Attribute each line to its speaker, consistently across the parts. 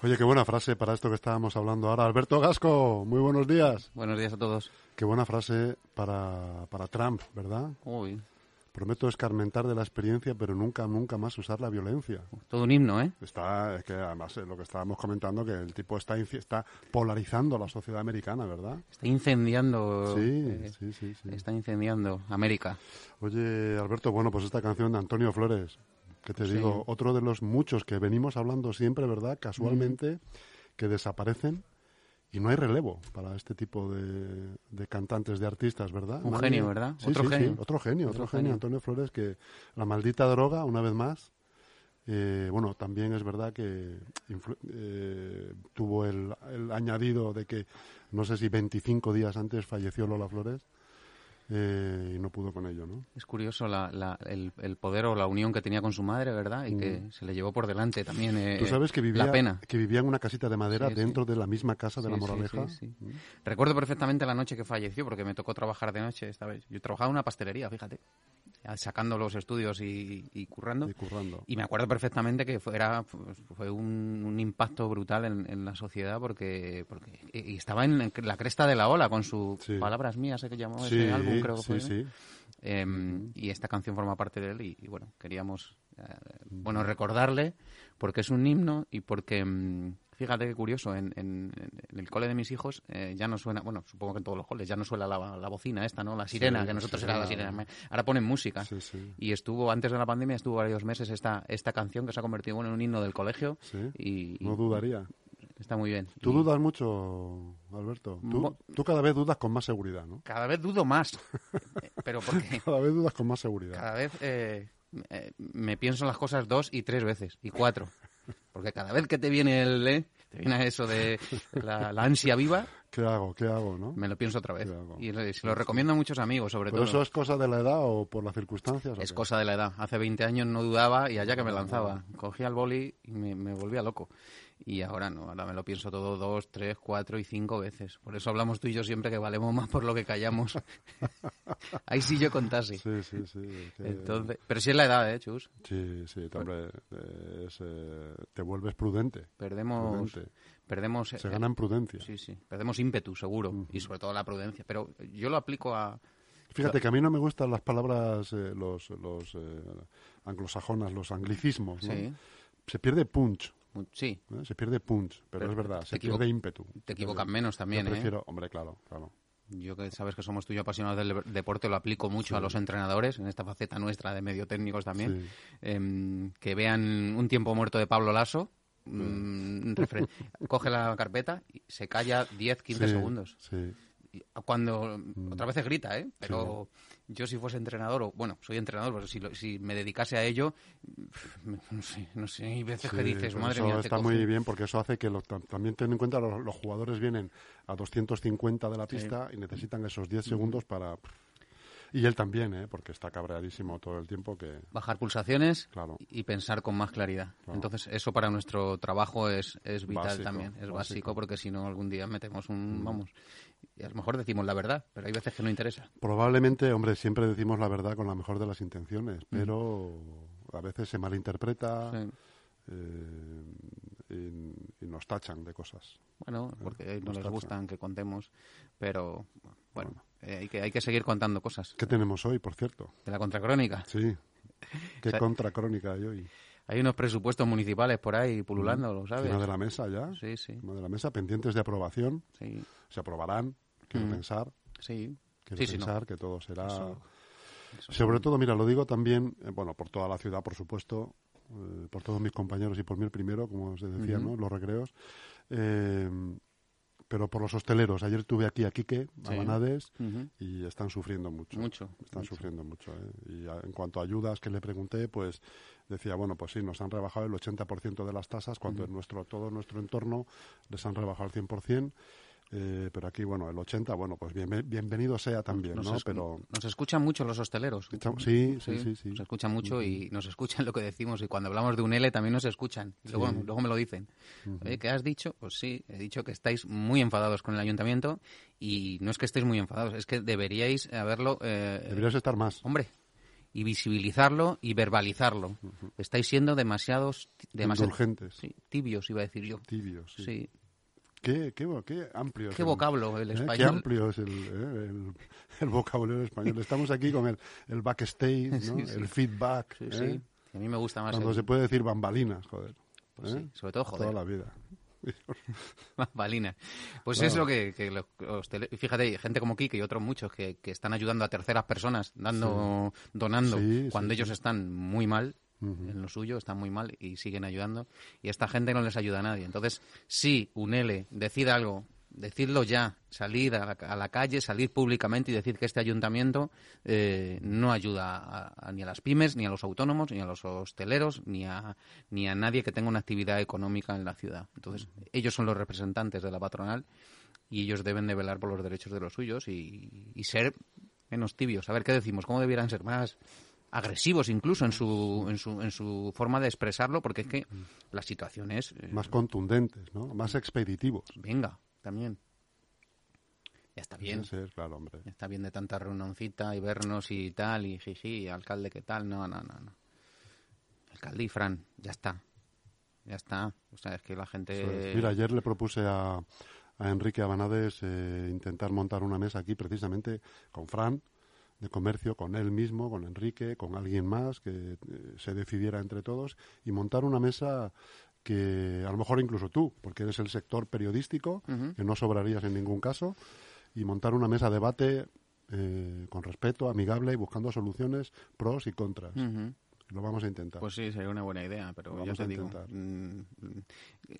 Speaker 1: Oye, qué buena frase para esto que estábamos hablando ahora. Alberto Gasco, muy buenos días.
Speaker 2: Buenos días a todos.
Speaker 1: Qué buena frase para, para Trump, ¿verdad?
Speaker 2: Uy,
Speaker 1: Prometo escarmentar de la experiencia, pero nunca, nunca más usar la violencia.
Speaker 2: todo un himno, ¿eh?
Speaker 1: Está, es que además eh, lo que estábamos comentando, que el tipo está, está polarizando la sociedad americana, ¿verdad?
Speaker 2: Está incendiando.
Speaker 1: Sí,
Speaker 2: eh,
Speaker 1: sí, sí, sí.
Speaker 2: Está incendiando América.
Speaker 1: Oye, Alberto, bueno, pues esta canción de Antonio Flores, que te digo, otro de los muchos que venimos hablando siempre, ¿verdad? Casualmente, que desaparecen y no hay relevo para este tipo de, de cantantes, de artistas, ¿verdad?
Speaker 2: Un genio, ¿verdad?
Speaker 1: Sí,
Speaker 2: Otro
Speaker 1: sí, sí,
Speaker 2: genio.
Speaker 1: otro genio, otro, genio. Antonio Flores, que la maldita droga, una vez más, eh, bueno, también es verdad que eh, tuvo el, el añadido de que no sé si 25 días antes falleció Lola Flores eh, y no pudo con ello, ¿no?
Speaker 2: Es curioso la- la- el, el poder o la unión que tenía con su madre, ¿verdad? Y que se le llevó por delante también. eh,
Speaker 1: Mm. Tú sabes que vivía,
Speaker 2: La pena.
Speaker 1: que vivía en una casita de madera
Speaker 2: Sí, sí.
Speaker 1: dentro de la misma casa de la
Speaker 2: Sí, sí,
Speaker 1: Moraleja.
Speaker 2: sí, sí. Recuerdo perfectamente la noche que falleció, porque me tocó trabajar de noche esta vez. Yo trabajaba en una pastelería, fíjate, sacando los estudios y, y currando.
Speaker 1: Y currando.
Speaker 2: Y me acuerdo perfectamente que fue, era, pues, fue un, un impacto brutal en, en la sociedad porque, porque y estaba en la cresta de la ola con sus
Speaker 1: Sí.
Speaker 2: palabras mías, sé que llamó
Speaker 1: Sí,
Speaker 2: ese álbum, creo que
Speaker 1: sí,
Speaker 2: fue.
Speaker 1: sí.
Speaker 2: Em, y esta canción forma parte de él y, y, bueno, queríamos eh, bueno recordarle porque es un himno y porque mm, fíjate qué curioso en, en- en el cole de mis hijos eh, ya no suena bueno supongo que en todos los coles ya no suena la, la bocina esta no la sirena
Speaker 1: Sí,
Speaker 2: que nosotros
Speaker 1: sí,
Speaker 2: era la sirena ahora ponen música
Speaker 1: Sí,
Speaker 2: y estuvo antes de la pandemia estuvo varios meses esta esta canción que se ha convertido bueno, en un himno del colegio y
Speaker 1: No dudaría.
Speaker 2: Está muy bien
Speaker 1: Tú
Speaker 2: Y
Speaker 1: dudas mucho, Alberto. Tú,
Speaker 2: Mo-
Speaker 1: tú cada vez dudas con más seguridad, ¿no?
Speaker 2: cada vez dudo más pero porque
Speaker 1: Cada vez dudas con más seguridad.
Speaker 2: cada vez eh, eh, me pienso en las cosas dos y tres veces y cuatro porque cada vez que te viene el eh, te viene eso de la, la ansia viva
Speaker 1: ¿Qué hago? ¿Qué hago, no?
Speaker 2: me lo pienso otra vez y se lo recomiendo a muchos amigos sobre
Speaker 1: ¿Pero
Speaker 2: todo
Speaker 1: eso es cosa de la edad o por las circunstancias?
Speaker 2: Es cosa de la edad. Hace 20 años no dudaba y allá que me lanzaba. Cogía el boli y me, me volvía loco. Y ahora no, ahora me lo pienso todo dos, tres, cuatro y cinco veces. Por eso hablamos tú y yo siempre que valemos más por lo que callamos. Ahí sí yo contase.
Speaker 1: Sí, sí, sí. que-
Speaker 2: Entonces, pero sí es la edad, ¿eh, Chus?
Speaker 1: Sí, sí, eh, es, eh, te vuelves prudente.
Speaker 2: Perdemos...
Speaker 1: Prudente.
Speaker 2: Perdemos...
Speaker 1: Se
Speaker 2: eh,
Speaker 1: gana en prudencia.
Speaker 2: Sí, sí. Perdemos ímpetu, seguro. Y sobre todo la prudencia. Pero yo lo aplico a...
Speaker 1: Fíjate que a mí no me gustan las palabras, eh, los, los eh, anglosajonas, los anglicismos. ¿no?
Speaker 2: Sí.
Speaker 1: Se pierde punch,
Speaker 2: Sí,
Speaker 1: ¿eh? se pierde punch, pero,
Speaker 2: Pero
Speaker 1: es verdad, se pierde ímpetu.
Speaker 2: te equivocan menos también,
Speaker 1: Yo
Speaker 2: ¿eh?
Speaker 1: prefiero, hombre, claro, claro.
Speaker 2: Yo que sabes que somos tú y yo apasionados del deporte, lo aplico mucho a los entrenadores, en esta faceta nuestra de medio técnicos también,
Speaker 1: Sí.
Speaker 2: em, que vean un tiempo muerto de Pablo Lasso, mm, coge la carpeta y se calla 10, 15
Speaker 1: Sí,
Speaker 2: segundos.
Speaker 1: Sí.
Speaker 2: Cuando otra vez grita, ¿eh? Pero yo si fuese entrenador, o bueno, soy entrenador, pero si, lo- si me dedicase a ello, no sé, no sé, hay veces que dices, madre
Speaker 1: eso
Speaker 2: mía,
Speaker 1: está
Speaker 2: coge".
Speaker 1: muy bien porque eso hace que tam- también ten en cuenta los, los jugadores vienen a 250 de la pista y necesitan esos 10 segundos para y él también, ¿eh? porque está cabreadísimo todo el tiempo que
Speaker 2: bajar pulsaciones
Speaker 1: Claro.
Speaker 2: y pensar con más claridad.
Speaker 1: Claro.
Speaker 2: Entonces, eso para nuestro trabajo es, es vital
Speaker 1: Básico,
Speaker 2: también. Es básico,
Speaker 1: básico. Mm.
Speaker 2: porque si no, algún día metemos un. Vamos. Y a lo mejor decimos la verdad, pero hay veces que no interesa.
Speaker 1: probablemente, hombre, siempre decimos la verdad con la mejor de las intenciones, pero a veces se malinterpreta
Speaker 2: Sí.
Speaker 1: eh, y, y nos tachan de cosas.
Speaker 2: Bueno, porque no
Speaker 1: nos
Speaker 2: les gustan que contemos, pero bueno, eh, hay, que, hay que seguir contando cosas.
Speaker 1: ¿Qué tenemos hoy, por cierto?
Speaker 2: De la contracrónica.
Speaker 1: Sí. ¿Qué
Speaker 2: O sea,
Speaker 1: contracrónica hay hoy?
Speaker 2: Hay unos presupuestos municipales por ahí pululando, ¿lo sabes?
Speaker 1: Encima de la mesa ya.
Speaker 2: Sí, sí,
Speaker 1: Encima de la mesa, pendientes de aprobación.
Speaker 2: sí,
Speaker 1: Se aprobarán, quiero
Speaker 2: Mm.
Speaker 1: pensar.
Speaker 2: sí.
Speaker 1: Quiero
Speaker 2: Sí, sí, no.
Speaker 1: pensar que todo será...
Speaker 2: Eso- eso
Speaker 1: Sobre todo, mira, lo digo también, eh, bueno, por toda la ciudad, por supuesto, eh, por todos mis compañeros y por mí el primero, como os decía. ¿no? Los recreos. Eh, pero por los hosteleros. Ayer tuve aquí a Quique, a
Speaker 2: Sí.
Speaker 1: Banades, y están sufriendo mucho.
Speaker 2: Mucho,
Speaker 1: Están
Speaker 2: mucho.
Speaker 1: sufriendo mucho. ¿eh? Y a- en cuanto a ayudas que le pregunté, pues decía, bueno, pues sí, nos han rebajado el 80% de las tasas, cuando en nuestro todo nuestro entorno les han rebajado el 100%. Eh, pero aquí, bueno, el 80, bueno, pues bien- bienvenido sea también,
Speaker 2: Nos,
Speaker 1: ¿no?
Speaker 2: es-
Speaker 1: Pero
Speaker 2: nos escuchan mucho los hosteleros.
Speaker 1: Sí, sí, sí, sí.
Speaker 2: Nos escuchan mucho y nos escuchan lo que decimos. Y cuando hablamos de un L también nos escuchan. Y luego,
Speaker 1: Sí.
Speaker 2: luego me lo dicen. Oye, ¿qué has dicho? Pues sí, he dicho que estáis muy enfadados con el ayuntamiento. Y no es que estéis muy enfadados, es que deberíais haberlo. eh,
Speaker 1: deberías estar más.
Speaker 2: Hombre, y visibilizarlo y verbalizarlo. Estáis siendo demasiados. demasiado, tibios, iba a decir yo.
Speaker 1: Tibios, sí.
Speaker 2: Sí.
Speaker 1: Qué, qué, qué amplio es
Speaker 2: Qué
Speaker 1: el-
Speaker 2: vocablo el
Speaker 1: ¿eh? Qué
Speaker 2: español.
Speaker 1: amplio es el, ¿eh? el, el vocabulario español. Estamos aquí con el, el backstage, ¿no?
Speaker 2: Sí, sí.
Speaker 1: el feedback.
Speaker 2: Sí,
Speaker 1: ¿eh?
Speaker 2: sí. A mí me gusta más.
Speaker 1: Cuando se puede decir bambalinas, joder.
Speaker 2: Pues
Speaker 1: ¿eh?
Speaker 2: sí, sobre todo joder.
Speaker 1: Toda la vida.
Speaker 2: Bambalinas. Pues
Speaker 1: Claro.
Speaker 2: es lo que, que los- los tele- Fíjate, gente como Kike y otros muchos que, que están ayudando a terceras personas, dando, donando,
Speaker 1: Sí,
Speaker 2: cuando
Speaker 1: sí,
Speaker 2: ellos
Speaker 1: sí.
Speaker 2: están muy mal, En lo suyo, están muy mal y siguen ayudando. Y esta gente no les ayuda a nadie. Entonces, si UNELE decide algo, decidlo ya, salir a la, a la calle, salir públicamente y decir que este ayuntamiento eh, no ayuda a- a- ni a las pymes, ni a los autónomos, ni a los hosteleros, ni a, ni a nadie que tenga una actividad económica en la ciudad. Entonces, ellos son los representantes de la patronal y ellos deben de velar por los derechos de los suyos y, y ser menos tibios. A ver qué decimos, cómo debieran ser más agresivos incluso en su, en su, en su forma de expresarlo, porque es que la situación es... eh,
Speaker 1: Más contundentes, ¿no? Más expeditivos.
Speaker 2: Venga, también. Ya está bien.
Speaker 1: Sí, sí, claro, hombre.
Speaker 2: Ya está bien de tanta reunioncita y vernos y tal, y jiji, alcalde, ¿qué tal? No, no, no, no. Alcalde y Fran, ya está. Ya está. O sea, es que la gente...
Speaker 1: Es. Mira, ayer le propuse a, a Enrique Abanades eh, intentar montar una mesa aquí precisamente con Fran de comercio, con él mismo, con Enrique, con alguien más que eh, se decidiera entre todos y montar una mesa que a lo mejor incluso tú, porque eres el sector periodístico, que no sobrarías en ningún caso, y montar una mesa de debate eh, con respeto, amigable y buscando soluciones, pros y contras. Lo vamos a intentar.
Speaker 2: Pues sí, sería una buena idea, pero
Speaker 1: Lo
Speaker 2: ya te
Speaker 1: a
Speaker 2: digo, mm, mm,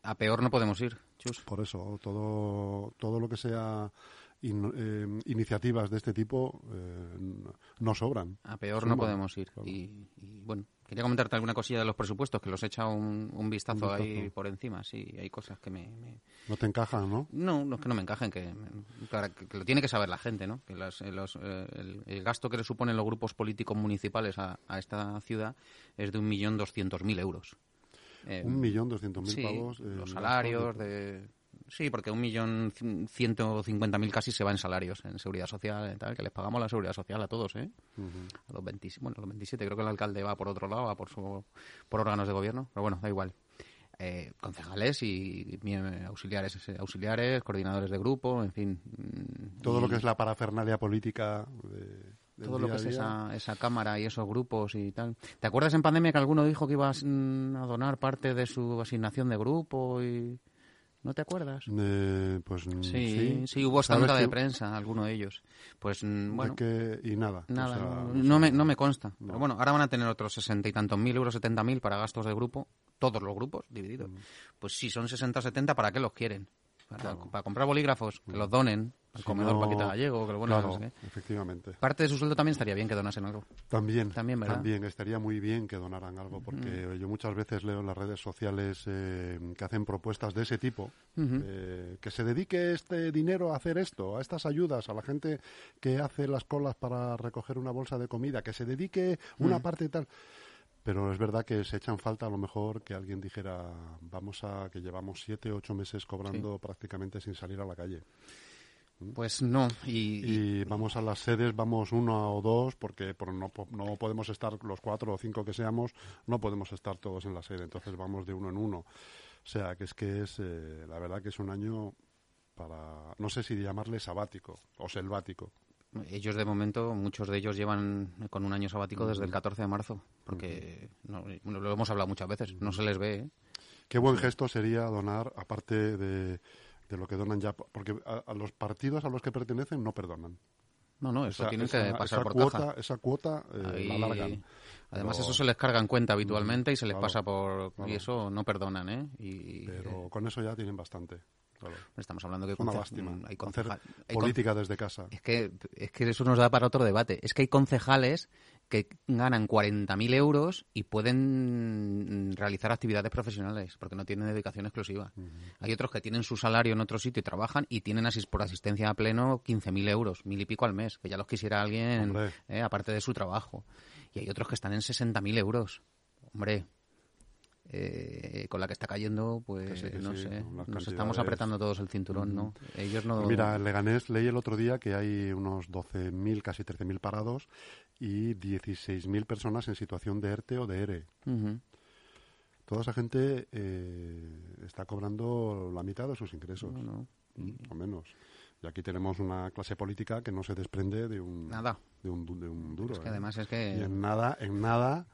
Speaker 2: a peor no podemos ir, chus.
Speaker 1: Por eso, todo, todo lo que sea in- eh, iniciativas de este tipo eh, no- sobran.
Speaker 2: A peor no podemos ir.
Speaker 1: claro.
Speaker 2: Y, y, bueno, quería comentarte alguna cosilla de los presupuestos, que los he echado un, un vistazo
Speaker 1: Un
Speaker 2: ahí por encima. Sí, hay cosas que me... me-
Speaker 1: No te encajan, ¿no?
Speaker 2: No, no es que no me encajen, que, claro, que, que lo tiene que saber la gente, ¿no? Que las- eh, los, eh, el, el gasto que le suponen los grupos políticos municipales a, a esta ciudad es de 1.200.000 euros.
Speaker 1: Un millón doscientos mil pavos.
Speaker 2: los salarios de... Sí, porque un millón cien- ciento cincuenta mil casi se va en salarios, en seguridad social, tal, que les pagamos la seguridad social a todos, ¿eh? A los 27, bueno, a los 27, creo que el alcalde va por otro lado, va por, su, por órganos de gobierno, pero bueno, da igual. Eh, concejales y bien, auxiliares, eh, auxiliares, coordinadores de grupo, en fin. mm,
Speaker 1: Todo
Speaker 2: y
Speaker 1: lo que es la parafernalia política. de-
Speaker 2: todo lo que es esa, esa cámara y esos grupos y tal. ¿Te acuerdas en pandemia que alguno dijo que iba a, mm, a donar parte de su asignación de grupo y no te acuerdas?
Speaker 1: Eh, pues mm,
Speaker 2: Sí, sí, hubo esta
Speaker 1: ¿Sabes
Speaker 2: nota de prensa, alguno de ellos. Pues mm, bueno,
Speaker 1: que- y nada. o
Speaker 2: Nada,
Speaker 1: sea,
Speaker 2: no,
Speaker 1: o
Speaker 2: no
Speaker 1: sea,
Speaker 2: me, no me consta.
Speaker 1: no.
Speaker 2: Pero bueno, ahora van a tener otros sesenta y tantos mil euros, setenta mil para gastos de grupo, todos los grupos divididos. Pues si son 60 o 70, ¿para qué los quieren? Para,
Speaker 1: Claro.
Speaker 2: para comprar bolígrafos, que los donen al
Speaker 1: Si
Speaker 2: comedor
Speaker 1: no-
Speaker 2: Paquita Gallego, que lo bueno,
Speaker 1: claro,
Speaker 2: no sé
Speaker 1: efectivamente.
Speaker 2: Parte de su sueldo también estaría bien que donasen algo.
Speaker 1: También,
Speaker 2: También, ¿verdad?
Speaker 1: también estaría muy bien que donaran algo, porque yo muchas veces leo en las redes sociales eh, que hacen propuestas de ese tipo, eh, que se dedique este dinero a hacer esto, a estas ayudas, a la gente que hace las colas para recoger una bolsa de comida, que se dedique una parte y tal. Pero es verdad que se echan falta a lo mejor que alguien dijera, vamos a que llevamos siete, ocho meses cobrando prácticamente sin salir a la calle.
Speaker 2: Pues no, y, y-
Speaker 1: Y vamos a las sedes, vamos uno o dos, porque por- no, no podemos estar los cuatro o cinco que seamos, no podemos estar todos en la sede, entonces vamos de uno en uno. O sea, que es que es, eh, la verdad que es un año para, no sé si llamarle sabático o selvático.
Speaker 2: Ellos de momento, muchos de ellos llevan con un año sabático desde el 14 de marzo, porque no, bueno, lo hemos hablado muchas veces, no se les ve, ¿eh?
Speaker 1: Qué buen gesto sería donar, aparte de, de lo que donan ya, porque a, a los partidos a los que pertenecen no perdonan.
Speaker 2: No, no, eso
Speaker 1: Esa-
Speaker 2: tienen
Speaker 1: esa-
Speaker 2: que pasar
Speaker 1: esa
Speaker 2: por
Speaker 1: cuota,
Speaker 2: caja.
Speaker 1: Esa cuota eh,
Speaker 2: Ahí-
Speaker 1: la largan.
Speaker 2: Además,
Speaker 1: Pero-
Speaker 2: eso se les carga en cuenta habitualmente y se les
Speaker 1: claro,
Speaker 2: pasa por...
Speaker 1: claro.
Speaker 2: Y eso no perdonan, ¿eh? Y,
Speaker 1: Pero con eso ya tienen bastante.
Speaker 2: Estamos hablando que
Speaker 1: una hay política desde casa.
Speaker 2: Es que, es que eso nos da para otro debate. Es que hay concejales que ganan 40.000 euros y pueden realizar actividades profesionales porque no tienen dedicación exclusiva. Hay otros que tienen su salario en otro sitio y trabajan y tienen por asistencia a pleno 15.000 euros, mil y pico al mes, que ya los quisiera alguien eh, aparte de su trabajo. Y hay otros que están en 60.000 euros. Hombre, eh, con la que está cayendo, pues no sé, nos estamos apretando todos el cinturón, ¿no? Ellos no...
Speaker 1: Mira, en Leganés leí el otro día que hay unos 12.000, casi 13.000 parados y 16.000 personas en situación de ERTE o de ERE. Toda esa gente eh, está cobrando la mitad de sus ingresos, o menos. Y aquí tenemos una clase política que no se desprende de un,
Speaker 2: nada.
Speaker 1: De un, de un duro.
Speaker 2: Es que ¿eh? además es que...
Speaker 1: Y en nada, en nada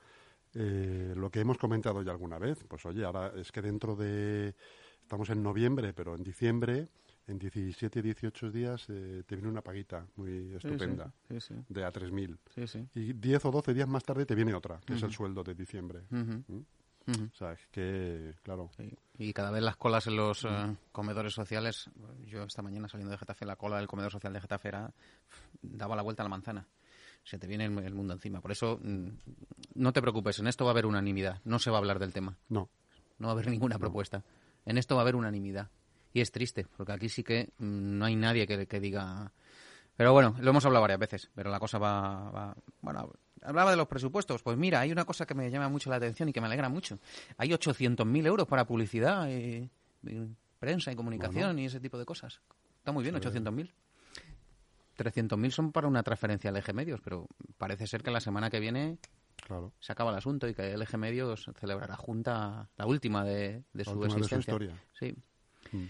Speaker 1: eh, lo que hemos comentado ya alguna vez, pues oye, ahora es que dentro de, estamos en noviembre, pero en diciembre, en 17, 18 días, eh, te viene una paguita muy estupenda de a 3.000. Y 10 o 12 días más tarde te viene otra, que es el sueldo de diciembre. ¿Mm? O sea, es que, claro.
Speaker 2: Y cada vez las colas en los eh, comedores sociales, yo esta mañana saliendo de Getafe, la cola del comedor social de Getafe era, daba la vuelta a la manzana se te viene el, mundo encima. Por eso, mm, no te preocupes, en esto va a haber unanimidad. No se va a hablar del tema.
Speaker 1: No.
Speaker 2: No va a haber ninguna propuesta. En esto va a haber unanimidad. Y es triste, porque aquí sí que mm, no hay nadie que, que diga... Pero bueno, lo hemos hablado varias veces, pero la cosa va, Bueno, hablaba de los presupuestos. Pues mira, hay una cosa que me llama mucho la atención y que me alegra mucho. Hay 800.000 euros para publicidad, y, prensa y comunicación y ese tipo de cosas. Está muy bien, 800.000. 300.000 son para una transferencia al eje medios, pero parece ser que la semana que viene se acaba el asunto y que el eje medios celebrará junta la última de, su existencia. Sí. Mm.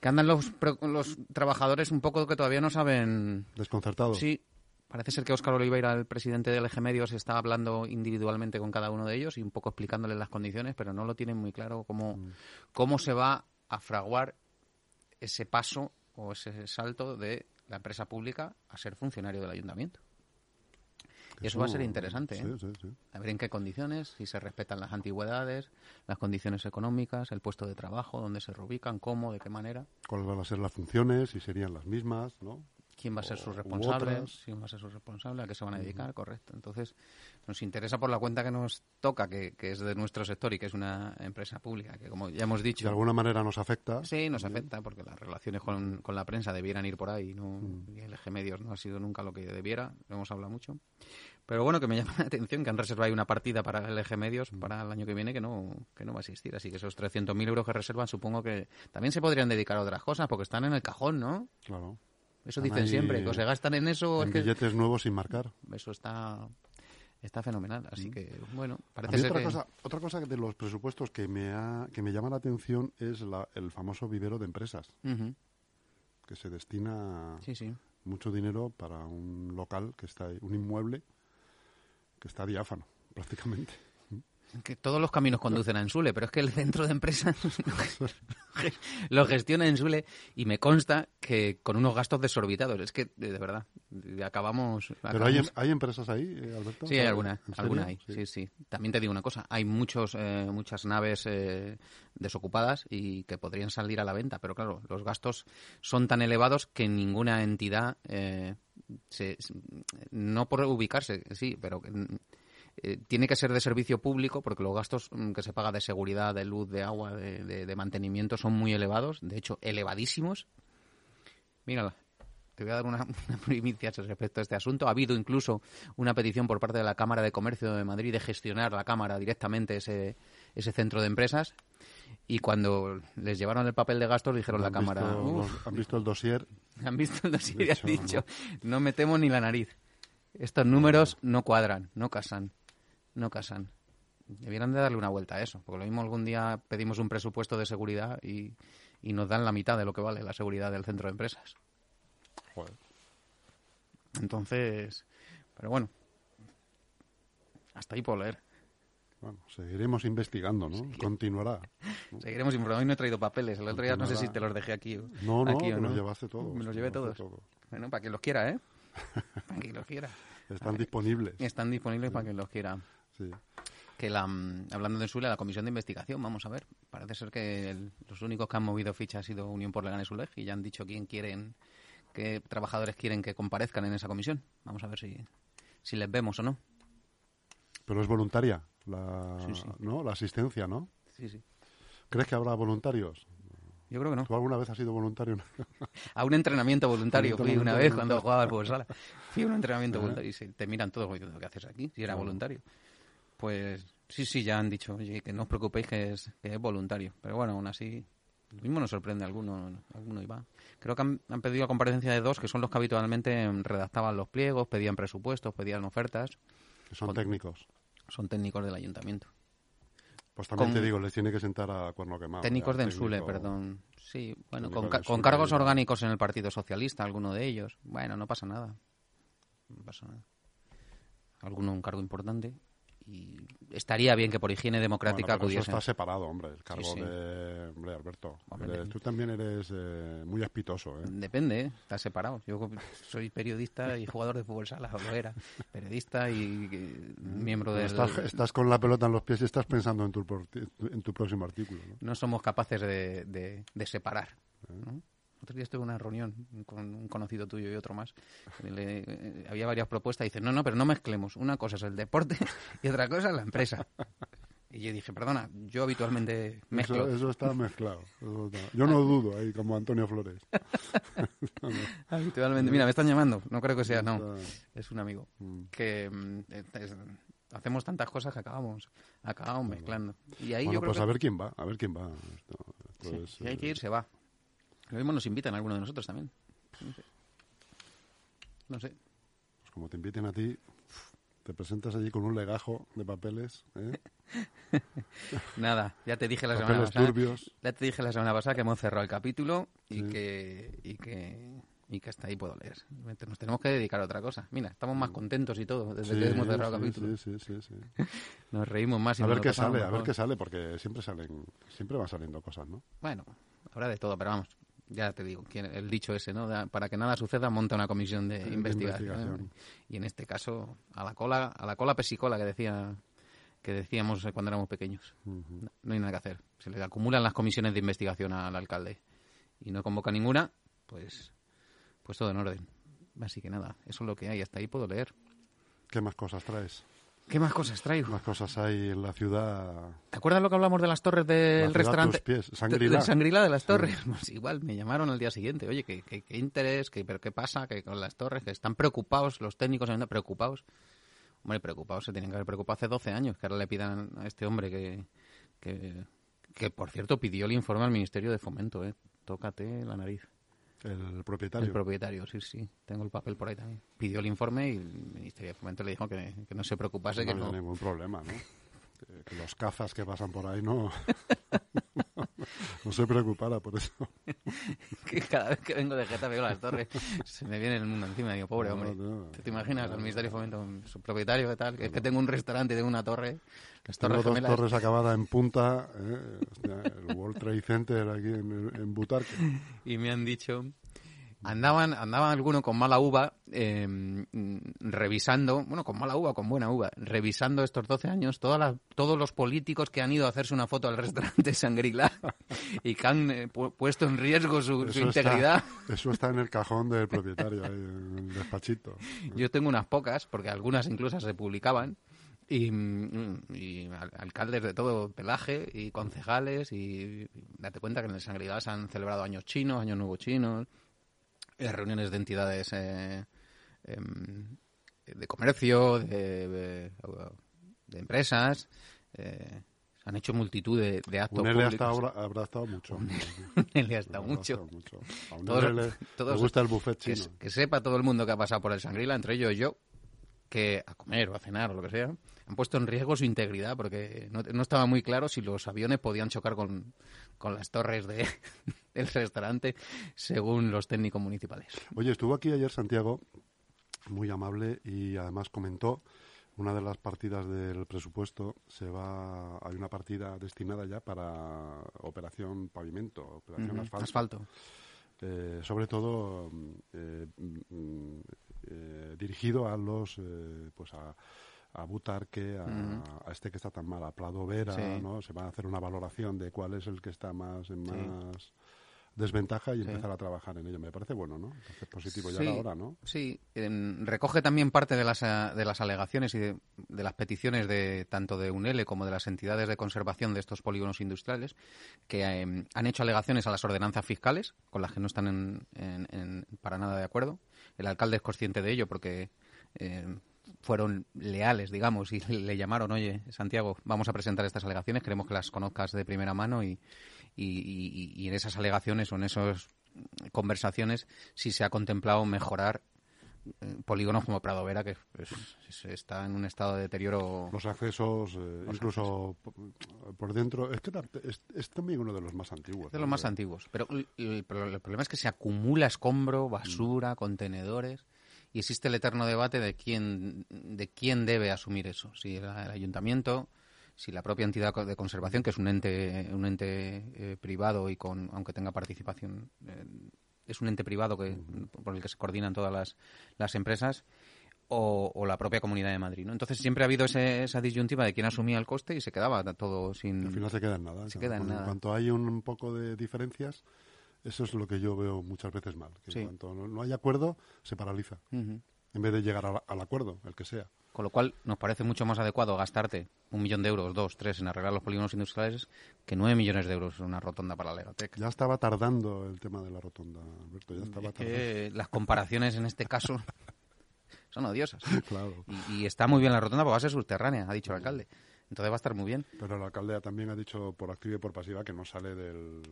Speaker 2: Que andan los, los trabajadores un poco que todavía no saben.
Speaker 1: Desconcertados.
Speaker 2: Sí. Parece ser que Óscar Oliveira, el presidente del eje medios, está hablando individualmente con cada uno de ellos y un poco explicándoles las condiciones, pero no lo tienen muy claro cómo, mm. cómo se va a fraguar ese paso o ese salto de la empresa pública a ser funcionario del ayuntamiento. Y eso, va a ser interesante, ¿eh? A ver en qué condiciones, si se respetan las antigüedades, las condiciones económicas, el puesto de trabajo, dónde se reubican, cómo, de qué manera.
Speaker 1: ¿Cuáles van a ser las funciones? Si serían las mismas, ¿no?
Speaker 2: Quién va a ser su responsable, quién va a ser su responsable, a qué se van a dedicar, correcto. Entonces, nos interesa por la cuenta que nos toca, que, es de nuestro sector y que es una empresa pública, que como ya hemos dicho...
Speaker 1: De alguna manera nos afecta.
Speaker 2: Sí, nos afecta, porque las relaciones con, la prensa debieran ir por ahí, ¿no? y el eje medios no ha sido nunca lo que debiera, lo hemos hablado mucho. Pero bueno, que me llama la atención que han reservado una partida para el eje medios para el año que viene que no, que no va a existir. Así que esos 300.000 euros que reservan supongo que también se podrían dedicar a otras cosas, porque están en el cajón, ¿no?
Speaker 1: Claro.
Speaker 2: Eso dicen siempre, que se gastan en eso.
Speaker 1: En billetes nuevos sin marcar.
Speaker 2: Eso está está fenomenal. Así mm. que, bueno, parece ser
Speaker 1: otra Cosa, otra cosa de los presupuestos que me, ha, que me llama la atención es el famoso vivero de empresas, que se destina mucho dinero para un local que está un inmueble que está diáfano, prácticamente
Speaker 2: que todos los caminos conducen a Ensule, pero es que el centro de empresas lo gestiona Ensule y me consta que con unos gastos desorbitados. Es que, de, verdad, acabamos...
Speaker 1: ¿Pero hay, hay, empresas ahí, eh, Alberto?
Speaker 2: Sí, hay alguna, alguna hay, sí. sí. También te digo una cosa, hay muchos, eh, muchas naves eh, desocupadas y que podrían salir a la venta, pero claro, los gastos son tan elevados que ninguna entidad... Se, no por ubicarse, sí, pero eh, tiene que ser de servicio público porque los gastos mm, que se paga de seguridad, de luz, de agua, de, mantenimiento son muy elevados, de hecho, elevadísimos. Mírala, te voy a dar una, primicia respecto a este asunto. Ha habido incluso una petición por parte de la Cámara de Comercio de Madrid de gestionar la Cámara directamente ese, ese centro de empresas. Y cuando les llevaron el papel de gastos, dijeron la Cámara.
Speaker 1: ¿Han visto el dossier?
Speaker 2: Han visto el dossier y han dicho: no metemos ni la nariz. Estos números no cuadran, no casan no casan. Debieran de darle una vuelta a eso, porque lo mismo algún día pedimos un presupuesto de seguridad y, nos dan la mitad de lo que vale la seguridad del centro de empresas. Entonces, pero bueno, hasta ahí puedo leer.
Speaker 1: Bueno, seguiremos investigando, ¿no? Continuará.
Speaker 2: Seguiremos investigando. Hoy no he traído papeles. El otro día no sé si te los dejé aquí.
Speaker 1: no, no, me los llevaste todos.
Speaker 2: Me los llevé todos. Bueno, para quien los quiera, ¿eh? para quien los quiera.
Speaker 1: Están disponibles.
Speaker 2: Están disponibles para quien los quiera.
Speaker 1: Sí.
Speaker 2: que la, mm, hablando de Sule, la comisión de investigación, vamos a ver, parece ser que el- los únicos que han movido ficha ha sido Unión por Leganes Uleg y ya han dicho quién quieren, qué trabajadores quieren que comparezcan en esa comisión. Vamos a ver si, si les vemos o no.
Speaker 1: Pero es voluntaria la,
Speaker 2: Sí, sí.
Speaker 1: ¿no? la asistencia, ¿no?
Speaker 2: Sí, sí.
Speaker 1: ¿Crees que habrá voluntarios?
Speaker 2: Yo creo que no.
Speaker 1: ¿Tú alguna vez has sido voluntario?
Speaker 2: A un entrenamiento voluntario fui una vez cuando jugaba al fútbol sala. Fui a un entrenamiento voluntario y se- te miran todos diciendo, ¿qué haces aquí? Si era voluntario. Pues sí, sí, ya han dicho, oye, que no os preocupéis que es, que es voluntario. Pero bueno, aún así, lo mismo nos sorprende alguno, alguno iba. Creo que han, han pedido la comparecencia de dos, que son los que habitualmente redactaban los pliegos, pedían presupuestos, pedían ofertas.
Speaker 1: Que son
Speaker 2: Con-
Speaker 1: técnicos.
Speaker 2: Son técnicos del ayuntamiento.
Speaker 1: Pues también
Speaker 2: Con-
Speaker 1: te digo, les tiene que sentar a cuerno quemado.
Speaker 2: Técnicos de Ensule,
Speaker 1: técnico-
Speaker 2: perdón. Sí, bueno, con, ca- con cargos orgánicos en el Partido Socialista, alguno de ellos. Bueno, no pasa nada. No pasa nada. Alguno un cargo importante. Y estaría bien que por higiene democrática
Speaker 1: Bueno, pero eso está separado, hombre. El cargo
Speaker 2: sí.
Speaker 1: de... Hombre, Alberto.
Speaker 2: Hombre,
Speaker 1: eres- tú también eres eh, muy espitoso, ¿eh?
Speaker 2: Depende, ¿eh? está separado. Yo soy periodista y jugador de fútbol sala, o lo era. Periodista y eh, miembro del...
Speaker 1: Estás, estás con la pelota en los pies y estás pensando en tu, en tu próximo artículo, ¿no?
Speaker 2: no somos capaces de, de- de separar. ¿no? Otro día estuve en una reunión con un conocido tuyo y otro más. Le- eh, había varias propuestas y dice, no, no, pero no mezclemos. Una cosa es el deporte y otra cosa es la empresa. Y yo dije, perdona, yo habitualmente mezclo.
Speaker 1: Eso, eso está mezclado. eso está- Yo no dudo ahí, como Antonio Flores.
Speaker 2: Habitualmente. Mira, me están llamando. No creo que sea, no. Es un amigo.
Speaker 1: Mm.
Speaker 2: Que mm, es- hacemos tantas cosas que acabamos, acabamos mezclando. Y ahí
Speaker 1: Bueno,
Speaker 2: yo creo
Speaker 1: pues
Speaker 2: que...
Speaker 1: a ver quién va, a ver quién va.
Speaker 2: Sí,
Speaker 1: es,
Speaker 2: si hay
Speaker 1: eh,
Speaker 2: que ir, se va. Lo mismo nos invitan a alguno de nosotros también. No sé.
Speaker 1: Pues como te inviten a ti, te presentas allí con un legajo de papeles, ¿eh?
Speaker 2: Nada, ya te dije la semana pasada.
Speaker 1: turbios.
Speaker 2: Ya te dije la semana pasada que hemos cerrado el capítulo y
Speaker 1: Sí.
Speaker 2: que y que y que hasta ahí puedo leer. Nos tenemos que dedicar a otra cosa. Mira, estamos más contentos y todo desde
Speaker 1: Sí,
Speaker 2: que hemos cerrado el capítulo.
Speaker 1: sí, sí, sí, sí.
Speaker 2: Nos reímos más y
Speaker 1: A ver qué sale, a ver qué sale, porque siempre salen, siempre van saliendo cosas, ¿no?
Speaker 2: Bueno, habrá de todo, pero vamos, ya te digo, el dicho ese, ¿no? Para que nada suceda, monta una comisión de
Speaker 1: De
Speaker 2: investigación.
Speaker 1: investigación.
Speaker 2: Y en este caso, a la cola, a la cola pesicola que decía que decíamos cuando éramos pequeños. No hay nada que hacer. Se le acumulan las comisiones de investigación al alcalde y no convoca ninguna, pues, pues todo en orden. Así que nada, eso es lo que hay. Hasta ahí puedo leer.
Speaker 1: ¿Qué más cosas traes?
Speaker 2: ¿Qué más cosas traigo?
Speaker 1: ¿Qué más cosas hay en la ciudad?
Speaker 2: ¿Te acuerdas lo que hablamos de las torres
Speaker 1: La
Speaker 2: del
Speaker 1: ciudad a
Speaker 2: restaurante?
Speaker 1: tus pies,
Speaker 2: De-
Speaker 1: Shangri-La.
Speaker 2: del Shangri-La de las torres. Pues igual, me llamaron al día siguiente. Oye, ¿qué, qué, qué interés? ¿Qué, ¿Pero qué pasa? que con las torres? Que están preocupados, los técnicos preocupados. Hombre, preocupados, se tienen que haber preocupado hace 12 años. Que ahora le pidan a este hombre que, que, que por cierto, pidió el informe al Ministerio de Fomento, ¿eh? Tócate la nariz.
Speaker 1: El propietario.
Speaker 2: El propietario, sí, sí. Tengo el papel por ahí también. Pidió el informe y Ministerio de Fomento le dijo que, que no se preocupase, que
Speaker 1: no
Speaker 2: no,
Speaker 1: había ningún problema, ¿no? Que- que los cazas que pasan por ahí no, no se preocupara por eso.
Speaker 2: que cada vez que vengo de Getafe veo las torres, se me viene el mundo encima. Digo, pobre
Speaker 1: No,
Speaker 2: hombre.
Speaker 1: no,
Speaker 2: ¿Te, te imaginas
Speaker 1: no,
Speaker 2: al Ministerio de Fomento, su propietario, qué tal? Que es que tengo un restaurante y tengo una torre. Las
Speaker 1: Tengo
Speaker 2: torres
Speaker 1: dos
Speaker 2: gemelas.
Speaker 1: torres acabadas en punta, ¿eh? El World Trade Center aquí en, en Butarque.
Speaker 2: Y me han dicho... Andaban, andaban algunos con mala uva, eh, revisando, bueno, con mala uva, con buena uva, revisando estos 12 años todas las- todos los políticos que han ido a hacerse una foto al restaurante Sangrila y que han eh, pu- puesto en riesgo su, integridad.
Speaker 1: Está, eso está en el cajón del propietario, en el despachito.
Speaker 2: Yo tengo unas pocas, porque algunas incluso se publicaban, y, y al- alcaldes de todo pelaje, y concejales, y date cuenta que en el se han celebrado años chinos, años nuevos chinos, reuniones de entidades eh, em, de comercio, de, de- de empresas, eh, han hecho multitud de, de actos
Speaker 1: Un
Speaker 2: públicos.
Speaker 1: hasta ahora habrá estado mucho. Habrá
Speaker 2: mucho.
Speaker 1: estado mucho. A un
Speaker 2: Todos-
Speaker 1: L
Speaker 2: todos-
Speaker 1: gusta el buffet
Speaker 2: que,
Speaker 1: chino.
Speaker 2: se- que sepa todo el mundo que ha pasado por el Sangrila, entre ellos yo, que a comer o a cenar o lo que sea, han puesto en riesgo su integridad porque no, no estaba muy claro si los aviones podían chocar con, con las torres de, del restaurante según los técnicos municipales.
Speaker 1: Oye, estuvo aquí ayer Santiago, muy amable, y además comentó una de las partidas del presupuesto se va hay una partida destinada ya para operación pavimento, operación asfalto.
Speaker 2: asfalto.
Speaker 1: Eh, sobre todo eh, mm, eh, dirigido a los eh, pues a, a Butarque, a, este que está tan mal, a Plado Vera, ¿no? Se va a hacer una valoración de cuál es el que está más en más desventaja y empezar a trabajar en ello. Me parece bueno, ¿no? Es positivo ya ahora, ¿no?
Speaker 2: Sí, recoge también parte de las, de las alegaciones y de, las peticiones de tanto de UNELE como de las entidades de conservación de estos polígonos industriales que em, han hecho alegaciones a las ordenanzas fiscales con las que no están en, para nada de acuerdo. El alcalde es consciente de ello porque em, fueron leales, digamos, y le llamaron, oye, Santiago, vamos a presentar estas alegaciones, queremos que las conozcas de primera mano y, y, en esas alegaciones o en esas conversaciones si se ha contemplado mejorar eh, polígonos como Prado Vera, que pues, está en un estado de deterioro.
Speaker 1: Los accesos, eh, incluso por dentro, es que es, también uno de los más antiguos.
Speaker 2: De los más antiguos. Pero el, problema es que se acumula escombro, basura, contenedores y existe el eterno debate de quién, de quién debe asumir eso. Si el, ayuntamiento, si la propia entidad de conservación, que es un ente, un ente eh, privado y con, aunque tenga participación, eh, es un ente privado que, por el que se coordinan todas las, las empresas, o, la propia Comunidad de Madrid. ¿no? Entonces siempre ha habido esa disyuntiva de quién asumía el coste y se quedaba todo sin...
Speaker 1: Al final se queda en nada.
Speaker 2: Se queda en nada.
Speaker 1: En cuanto hay un poco de diferencias, eso es lo que yo veo muchas veces mal. Que cuanto no, hay acuerdo, se paraliza. En vez de llegar al acuerdo, el que sea.
Speaker 2: Con lo cual, nos parece mucho más adecuado gastarte un millón de euros, dos, tres, en arreglar los polígonos industriales que nueve millones de euros en una rotonda para la Legatec.
Speaker 1: Ya estaba tardando el tema de la rotonda, Alberto. Ya estaba
Speaker 2: tardando. las comparaciones en este caso son odiosas.
Speaker 1: Claro.
Speaker 2: Y, está muy bien la rotonda porque va a ser subterránea, ha dicho el alcalde. Entonces va a estar muy bien.
Speaker 1: Pero el alcalde también ha dicho por activa y por pasiva que no sale del...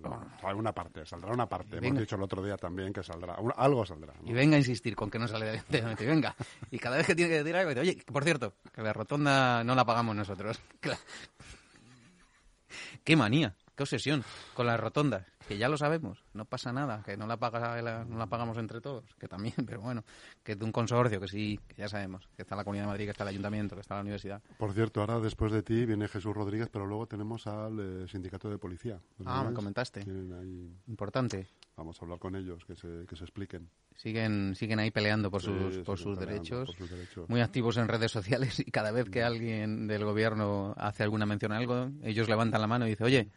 Speaker 1: Sale una parte, saldrá una parte. Hemos dicho el otro día también que saldrá. algo saldrá.
Speaker 2: Y venga a insistir con que no sale de Y venga. Y cada vez que tiene que decir algo, dice, oye, por cierto, que la rotonda no la pagamos nosotros. Qué manía. Qué obsesión con las rotondas, que ya lo sabemos, no pasa nada, que no la, paga, no la pagamos entre todos, que también, pero bueno, que es de un consorcio, que sí, que ya sabemos, que está la Comunidad de Madrid, que está el Ayuntamiento, que está la Universidad.
Speaker 1: Por cierto, ahora después de ti viene Jesús Rodríguez, pero luego tenemos al eh, Sindicato de Policía.
Speaker 2: Ah, me comentaste. Importante.
Speaker 1: Vamos a hablar con ellos, que se, que se expliquen.
Speaker 2: Siguen, siguen ahí peleando por, sus, por sus, derechos, muy activos en redes sociales y cada vez que alguien del gobierno hace alguna mención a algo, ellos levantan la mano y dicen, oye,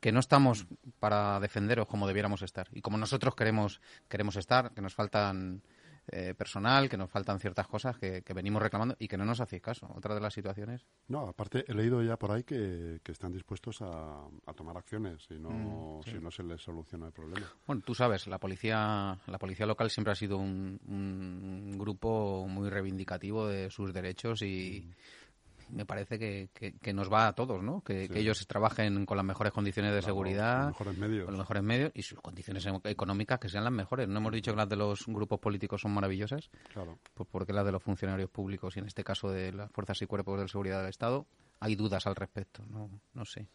Speaker 2: que no estamos para defenderos como debiéramos estar y como nosotros queremos queremos estar, que nos faltan eh, personal, que nos faltan ciertas cosas que, venimos reclamando y que no nos hacéis caso. Otra de las situaciones.
Speaker 1: No, aparte he leído ya por ahí que, están dispuestos a, tomar acciones si no, mm, si no se les soluciona el problema.
Speaker 2: Bueno, tú sabes, la policía, la policía local siempre ha sido un, grupo muy reivindicativo de sus derechos y, mm me parece que, que, nos va a todos, ¿no? Que, ellos trabajen con las mejores condiciones de seguridad,
Speaker 1: con los mejores medios.
Speaker 2: Con los mejores medios y sus condiciones económicas que sean las mejores. No hemos dicho que las de los grupos políticos son maravillosas,
Speaker 1: claro.
Speaker 2: pues porque las de los funcionarios públicos y en este caso de las fuerzas y cuerpos de seguridad del Estado hay dudas al respecto, no, no sé.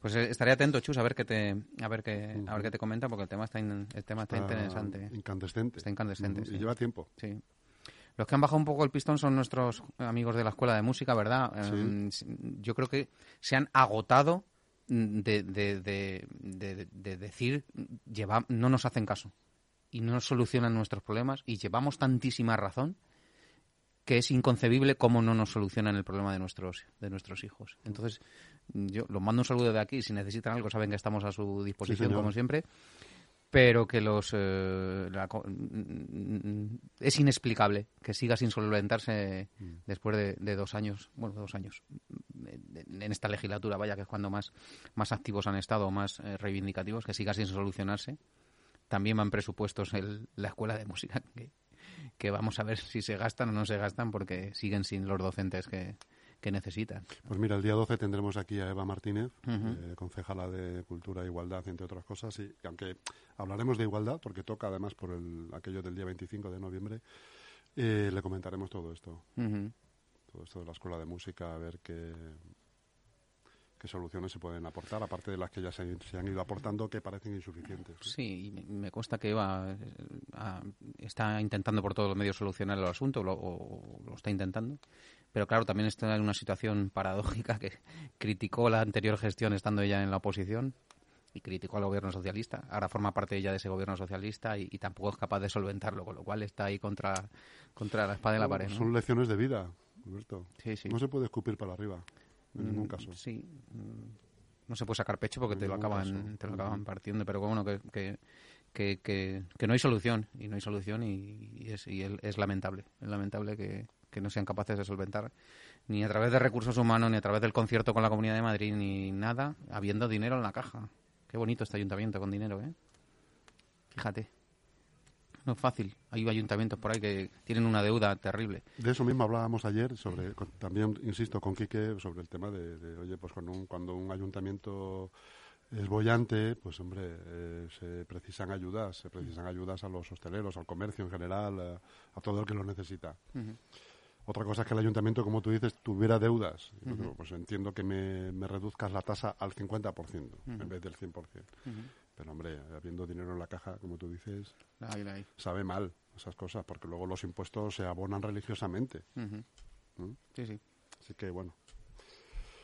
Speaker 2: Pues eh, estaré atento, Chus, a ver qué te, a ver qué, a ver qué te comenta, porque el tema está, el tema está, interesante.
Speaker 1: Incandescente.
Speaker 2: Está incandescente.
Speaker 1: Y lleva tiempo.
Speaker 2: Sí. Los que han bajado un poco el pistón son nuestros amigos de la Escuela de Música, ¿verdad? Em, yo creo que se han agotado de, decir, lleva, no nos hacen caso y no nos solucionan nuestros problemas y llevamos tantísima razón que es inconcebible cómo no nos solucionan el problema de nuestros de nuestros hijos. Entonces, yo los mando un saludo de aquí. Si necesitan algo, saben que estamos a su disposición, como siempre pero que los eh, es inexplicable que siga sin solventarse mm. después de, dos años, bueno, dos años en esta legislatura, vaya que es cuando más, más activos han estado, más eh, reivindicativos, que siga sin solucionarse. También van presupuestos en la escuela de música que, que vamos a ver si se gastan o no se gastan porque siguen sin los docentes que, que necesitan.
Speaker 1: Pues mira, el día 12 tendremos aquí a Eva Martínez, eh, concejala de Cultura e Igualdad, entre otras cosas, y aunque hablaremos de igualdad, porque toca además por el, aquello del día 25 de noviembre, eh, le comentaremos todo esto. Todo esto de la escuela de música, a ver qué, qué soluciones se pueden aportar, aparte de las que ya se, han ido aportando, que parecen insuficientes.
Speaker 2: Sí, me consta que Eva eh, está intentando por todos los medios solucionar el asunto, o lo está intentando. Pero claro, también está en una situación paradójica que criticó la anterior gestión estando ella en la oposición y criticó al gobierno socialista. Ahora forma parte ella de ese gobierno socialista y, tampoco es capaz de solventarlo, con lo cual está ahí contra, contra la espada de la pared.
Speaker 1: Son lecciones de vida. Alberto.
Speaker 2: Sí, sí.
Speaker 1: No se puede escupir para arriba, en ningún
Speaker 2: Mm,
Speaker 1: caso.
Speaker 2: Sí. mm, No se puede sacar pecho porque
Speaker 1: En
Speaker 2: te lo acaban,
Speaker 1: caso.
Speaker 2: te lo acaban partiendo, pero bueno, que, que, que, que- que no hay solución, y no hay solución y, y es, y es lamentable, es lamentable que, que no sean capaces de solventar ni a través de recursos humanos, ni a través del concierto con la Comunidad de Madrid, ni nada, habiendo dinero en la caja. Qué bonito este ayuntamiento con dinero, ¿eh? Fíjate. No es fácil. Hay ayuntamientos por ahí que tienen una deuda terrible.
Speaker 1: De eso mismo hablábamos ayer, sobre con- también, insisto, con Quique, sobre el tema de, de, oye, pues cuando un, cuando un ayuntamiento es bollante, pues hombre, eh, se precisan ayudas, se precisan ayudas a los hosteleros, al comercio en general, a, a todo el que lo necesita. Otra cosa es que el ayuntamiento, como tú dices, tuviera deudas. Digo, Pues entiendo que me, me reduzcas la tasa al 50% en vez del 100%. Pero hombre, habiendo dinero en la caja, como tú dices, sabe mal esas cosas, porque luego los impuestos se abonan religiosamente.
Speaker 2: Sí, sí.
Speaker 1: Así que bueno,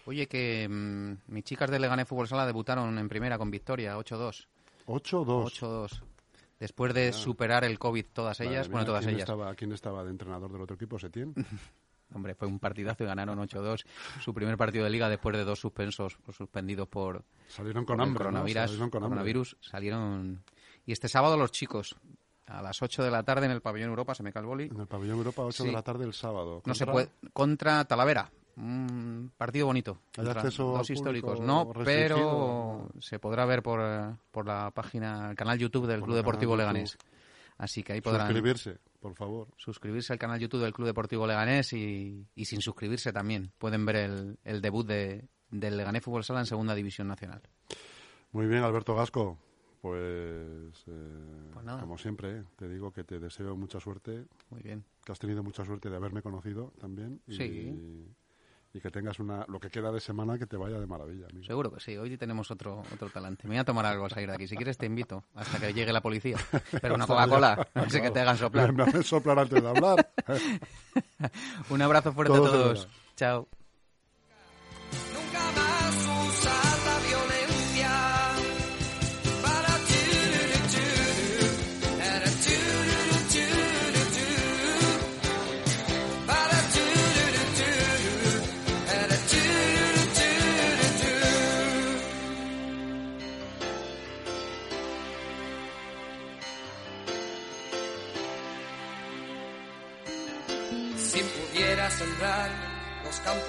Speaker 2: Oye, que mm, mis chicas de Leganés Fútbol Sala debutaron en primera con victoria, 8-2.
Speaker 1: 8-2.
Speaker 2: 8-2. Después de superar el COVID todas ellas,
Speaker 1: mía,
Speaker 2: bueno, todas
Speaker 1: ¿quién
Speaker 2: ellas.
Speaker 1: Estaba, ¿Quién estaba de entrenador del otro equipo? ¿Setién?
Speaker 2: Hombre, fue un partidazo y ganaron 8-2. Su primer partido de liga después de dos suspensos o suspendidos por,
Speaker 1: Salieron con
Speaker 2: por el
Speaker 1: hambre, ¿no?
Speaker 2: coronavirus,
Speaker 1: Salieron con
Speaker 2: coronavirus. Salieron. Y este sábado los chicos, a las 8 de la tarde en el pabellón Europa, se me cae el boli.
Speaker 1: En el pabellón Europa, 8
Speaker 2: Sí.
Speaker 1: de la tarde el sábado.
Speaker 2: No se puede. Contra Talavera. Un partido bonito.
Speaker 1: ¿Hay
Speaker 2: contra
Speaker 1: acceso
Speaker 2: dos históricos. No, pero se podrá ver por, por la página, el canal YouTube del
Speaker 1: Por
Speaker 2: Club
Speaker 1: el
Speaker 2: Deportivo
Speaker 1: YouTube.
Speaker 2: Leganés. Así que ahí podrán
Speaker 1: Suscribirse, por favor.
Speaker 2: suscribirse al canal YouTube del Club Deportivo Leganés y, y sin suscribirse también pueden ver el, el debut de, del Leganés Fútbol Sala en Segunda División Nacional.
Speaker 1: Muy bien, Alberto Gasco. Pues, eh,
Speaker 2: Pues nada.
Speaker 1: como siempre, eh, te digo que te deseo mucha suerte,
Speaker 2: Muy bien.
Speaker 1: que has tenido mucha suerte de haberme conocido también. Y,
Speaker 2: Sí.
Speaker 1: Y que tengas una, lo que queda de semana que te vaya de maravilla. amigo.
Speaker 2: Seguro que sí. Hoy tenemos otro otro talante. Me voy a tomar algo al salir de aquí. Si quieres te invito hasta que llegue la policía. Pero una Coca-Cola. No sé que te hagan soplar.
Speaker 1: Me hacen soplar antes de hablar.
Speaker 2: Un abrazo fuerte
Speaker 1: Todo
Speaker 2: a todos. Chao.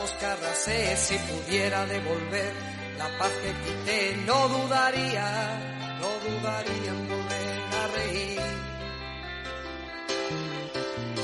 Speaker 3: Los campos que arrasé, si pudiera devolver la paz que quité, no dudaría, no dudaría en